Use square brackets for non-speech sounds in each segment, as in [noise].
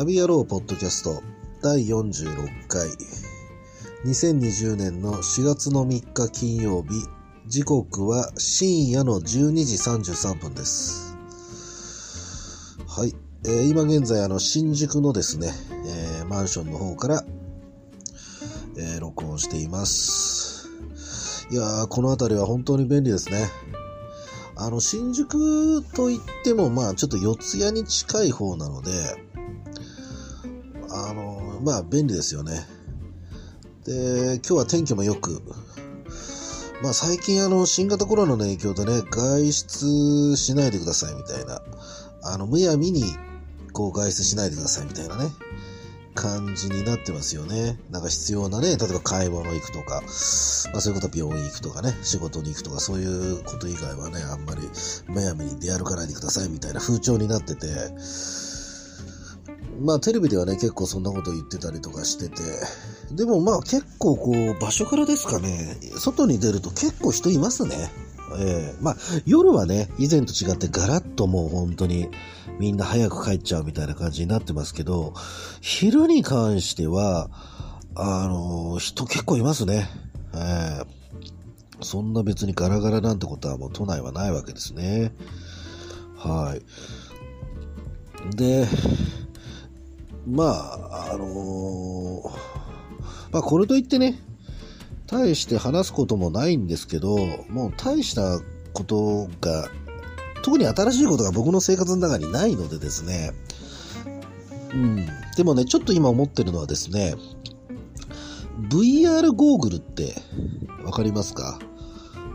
旅野郎ポッドキャスト第46回。2020年の4月の3日金曜日。時刻は深夜の12時33分です。はい、えー今現在あの新宿のですね、えーマンションの方から、えー録音しています。いやーこの辺りは本当に便利ですね。あの、新宿といっても、まあ、ちょっと四谷に近い方なので、まあ、便利ですよね。で、今日は天気も良く、まあ、最近あの、新型コロナの影響でね、外出しないでくださいみたいな、あの、むやみに、こう、外出しないでくださいみたいなね、感じになってますよね。なんか必要なね、例えば買い物行くとか、まあそういうことは病院行くとかね、仕事に行くとか、そういうこと以外はね、あんまりむやみに出歩かないでくださいみたいな風潮になってて、まあテレビではね、結構そんなこと言ってたりとかしてて、でもまあ結構こう、場所からですかね、外に出ると結構人いますね。ええまあ夜はね、以前と違ってガラッともう本当にみんな早く帰っちゃうみたいな感じになってますけど、昼に関しては、あの人結構いますね。ええそんな別にガラガラなんてことはもう都内はないわけですね。はい。で、まあ、あのーまあこれといってね、大して話すこともないんですけど、もう大したことが、特に新しいことが僕の生活の中にないのでですね、うん。でもね、ちょっと今思ってるのはですね、VR ゴーグルってわかりますか？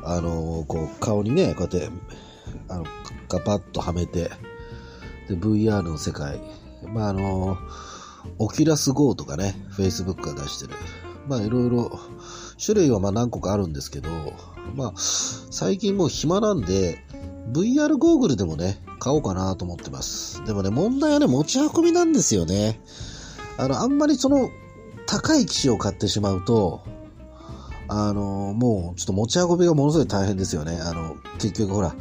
あのーこう顔にね、こうやって、あの、ガパッとはめて、で、VR の世界。まあ、あのオキュラス GO とかね、Facebook が出してる。まあ、いろいろ、種類はまあ何個かあるんですけど、まあ、最近もう暇なんで、VR ゴーグルでもね、買おうかなと思ってます。でもね、問題はね、持ち運びなんですよね。あの、あんまりその、高い機種を買ってしまうと、あの、もうちょっと持ち運びがものすごい大変ですよね。あの、結局ほら、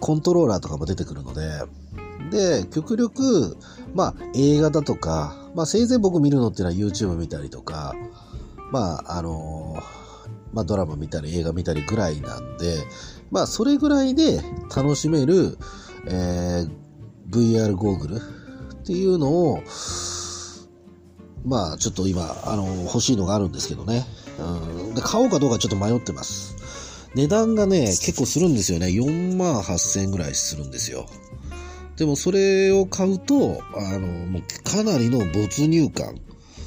コントローラーとかも出てくるので、で、極力、まあ、映画だとか、まあ、せいぜい僕見るのっていうのは YouTube 見たりとか、まあ、あのまあ、ドラマ見たり映画見たりぐらいなんで、まあ、それぐらいで楽しめる、えー VR ゴーグルっていうのを、まあ、ちょっと今、あの欲しいのがあるんですけどね。うん、で買おうかどうかちょっと迷ってます。値段がね、結構するんですよね。4万8000円ぐらいするんですよ。でもそれを買うと、あの、もうかなりの没入感。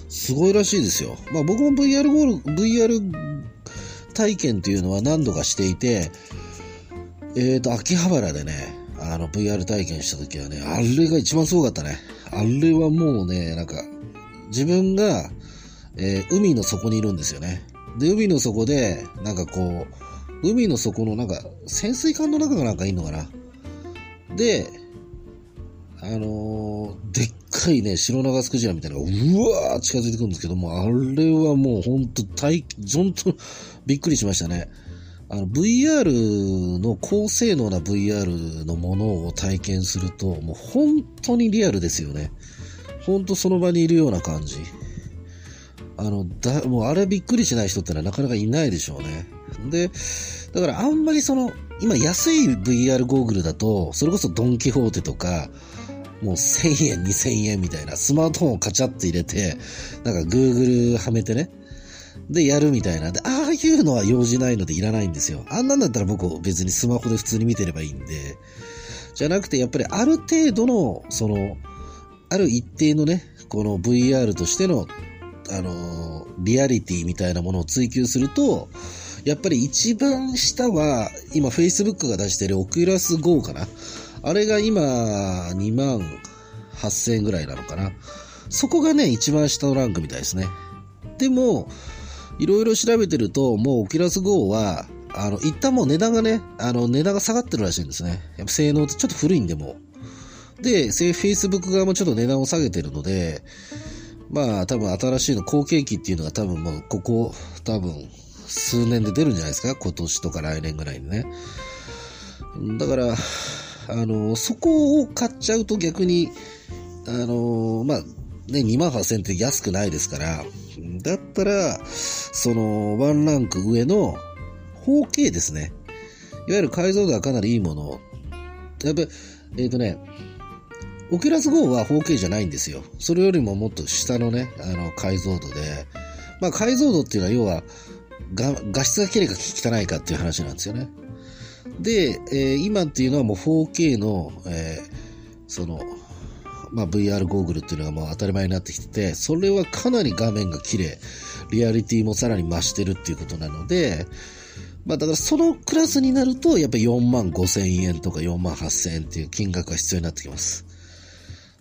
すごいらしいですよ。まあ僕も VR ゴール、VR 体験というのは何度かしていて、えーと、秋葉原でね、あの VR 体験した時はね、あれが一番すごかったね。あれはもうね、なんか、自分が、えー海の底にいるんですよね。で、海の底で、なんかこう、海の底のなんか、潜水艦の中がなんかいんのかな。で、あのーでっかいね、白長スクジラみたいなのが、うわー近づいてくるんですけども、あれはもうほんと体、ほんとびっくりしましたね。あの、VR の高性能な VR のものを体験すると、もう本当にリアルですよね。本当その場にいるような感じ。あの、だ、もうあれびっくりしない人ってのはなかなかいないでしょうね。で、だからあんまりその、今安い VR ゴーグルだと、それこそドンキホーテとか、もう1000円、2000円みたいな、スマートフォンをカチャって入れて、なんか Google はめてね、でやるみたいな。で、ああいうのは用事ないのでいらないんですよ。あんなんだったら僕別にスマホで普通に見てればいいんで。じゃなくて、やっぱりある程度の、その、ある一定のね、この VR としての、あの、リアリティみたいなものを追求すると、やっぱり一番下は、今 Facebook が出してる Oculus Go かな。あれが今、2万8000円ぐらいなのかな。そこがね、一番下のランクみたいですね。でも、いろいろ調べてると、もう Oculus Go は、あの、一旦もう値段がね、あの、値段が下がってるらしいんですね。やっぱ性能ってちょっと古いんでもう。で、せ Facebook 側もちょっと値段を下げてるので、まあ多分新しいの後継機っていうのが多分もうここ多分数年で出るんじゃないですか今年とか来年ぐらいにね。だから、あの、そこを買っちゃうと逆に、あの、まあ、ね、2万8000って安くないですから、だったら、その、ワンランク上の 4K ですね。いわゆる解像度がかなりいいもの。やっぱ、えっ、ー、とね、オキュラス GO は 4K じゃないんですよ。それよりももっと下のね、あの、解像度で、まあ解像度っていうのは要は、画質が綺麗か汚いかっていう話なんですよね。で、えー、今っていうのはもう 4K の、えー、その、まあ、VR ゴーグルっていうのがもう当たり前になってきてて、それはかなり画面が綺麗、リアリティもさらに増してるっていうことなので、まあだからそのクラスになると、やっぱり4万5千円とか4万8千円っていう金額が必要になってきます。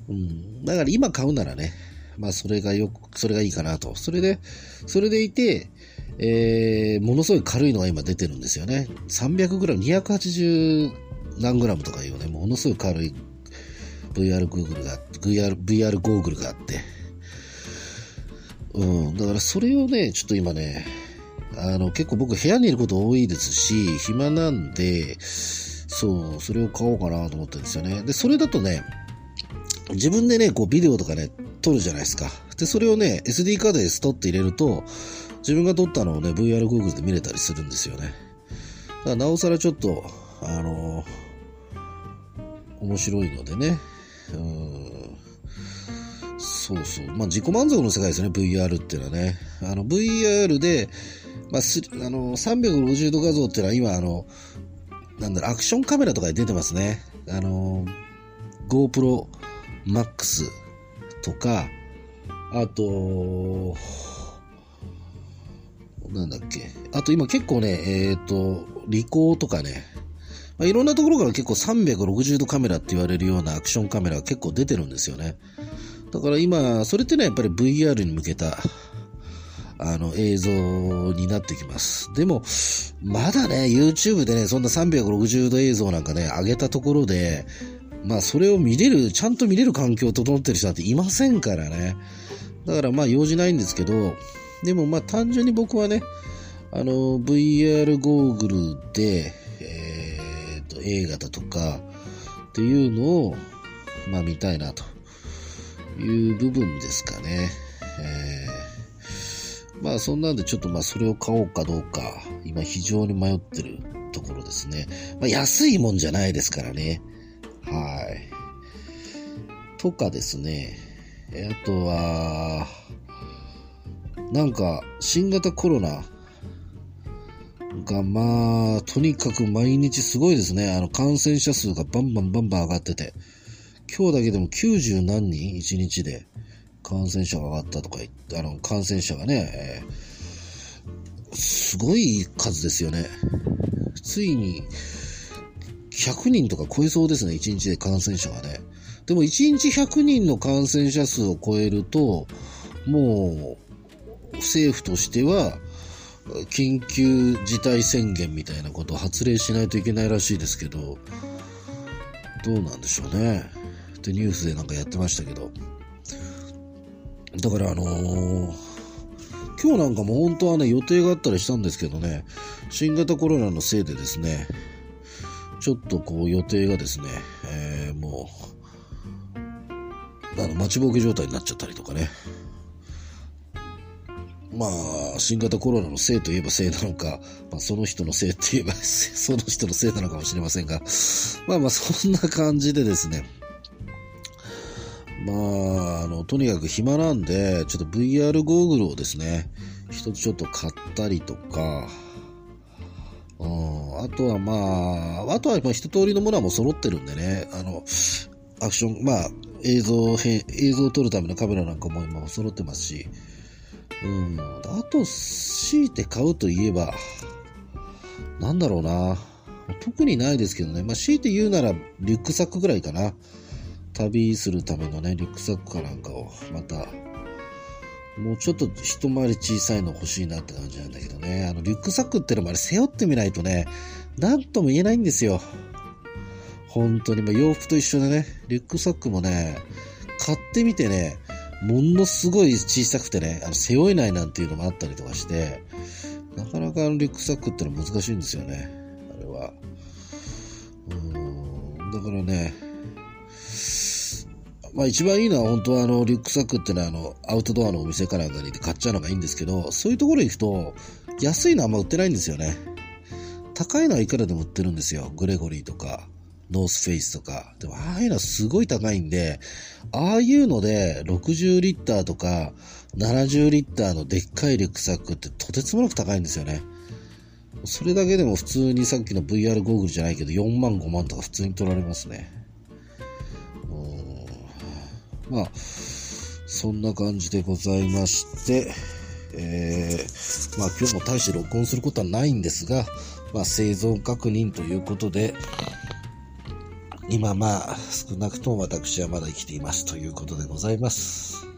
うん。だから今買うならね、まあそれがよく、それがいいかなと。それで、それでいて、えー、ものすごい軽いのが今出てるんですよね。300グラム、280何グラムとかいうね、ものすごい軽い VR ゴーグルが、VR、VR ゴーグルがあって。うん、だからそれをね、ちょっと今ね、あの、結構僕部屋にいること多いですし、暇なんで、そう、それを買おうかなと思ってるんですよね。で、それだとね、自分でね、こうビデオとかね、撮るじゃないですか。で、それをね、SD カードでストって入れると、自分が撮ったのをね、VR ゴーグルで見れたりするんですよね。だからなおさらちょっと、あのー、面白いのでね、うん、そうそう。まあ、自己満足の世界ですね、VR っていうのはね。あの、VR で、まあ、す、あの、360度画像っていうのは今、あの、なんだろう、アクションカメラとかで出てますね。あの、GoPro Max とか、あと、なんだっけ。あと今結構ね、えっ、ー、と、リコーとかね、まあ、いろんなところから結構360度カメラって言われるようなアクションカメラが結構出てるんですよね。だから今、それってのはやっぱり VR に向けた、あの、映像になってきます。でも、まだね、YouTube でね、そんな360度映像なんかね、上げたところで、まあ、それを見れる、ちゃんと見れる環境を整ってる人なんていませんからね。だからまあ、用事ないんですけど、でもまあ、単純に僕はね、あの、VR ゴーグルで、えー、と、映画だとか、っていうのを、まあ、見たいなと。いう部分ですかね。えー、まあそんなんでちょっとまあそれを買おうかどうか、今非常に迷ってるところですね。まあ安いもんじゃないですからね。はい。とかですね。あとは、なんか新型コロナがまあ、とにかく毎日すごいですね。あの感染者数がバンバンバンバン上がってて。今日だけでも90何人1日で感染者が上がったとか言って、あの、感染者がね、えー、すごい数ですよね。ついに、100人とか超えそうですね、1日で感染者がね。でも1日100人の感染者数を超えると、もう、政府としては、緊急事態宣言みたいなことを発令しないといけないらしいですけど、どうなんでしょうね。ってニュースでなんかやってましたけど。だからあのー、今日なんかも本当はね、予定があったりしたんですけどね、新型コロナのせいでですね、ちょっとこう予定がですね、えー、もう、あの、待ちぼうけ状態になっちゃったりとかね。まあ、新型コロナのせいといえばせいなのか、[laughs] まあ、その人のせいって言えば [laughs] その人のせいなのかもしれませんが、まあまあ、そんな感じでですね、まあ、あの、とにかく暇なんで、ちょっと VR ゴーグルをですね、一つちょっと買ったりとか、うん、あとはまあ、あとはまあ一通りのものはもう揃ってるんでね、あの、アクション、まあ、映像、映像を撮るためのカメラなんかも今揃ってますし、うん、あと、強いて買うといえば、なんだろうな。特にないですけどね。まあ、強いて言うなら、リュックサックぐらいかな。旅するためのね、リュックサックかなんかを、また、もうちょっと一回り小さいの欲しいなって感じなんだけどね。あの、リュックサックってのもあれ背負ってみないとね、なんとも言えないんですよ。本当に、まあ、洋服と一緒でね、リュックサックもね、買ってみてね、ものすごい小さくてね、あの背負えないなんていうのもあったりとかして、なかなかリュックサックってのは難しいんですよね。あれは。うん、だからね、まあ一番いいのは本当はあの、リュックサックっていうのはあの、アウトドアのお店からかに買っちゃうのがいいんですけど、そういうところに行くと、安いのはあんま売ってないんですよね。高いのはいくらでも売ってるんですよ。グレゴリーとか、ノースフェイスとか。でも、ああいうのはすごい高いんで、ああいうので、60リッターとか、70リッターのでっかいリュックサックってとてつもなく高いんですよね。それだけでも普通にさっきの VR ゴーグルじゃないけど、4万5万とか普通に取られますね。まあ、そんな感じでございまして、えー、まあ今日も大して録音することはないんですが、まあ生存確認ということで、今まあ少なくとも私はまだ生きていますということでございます。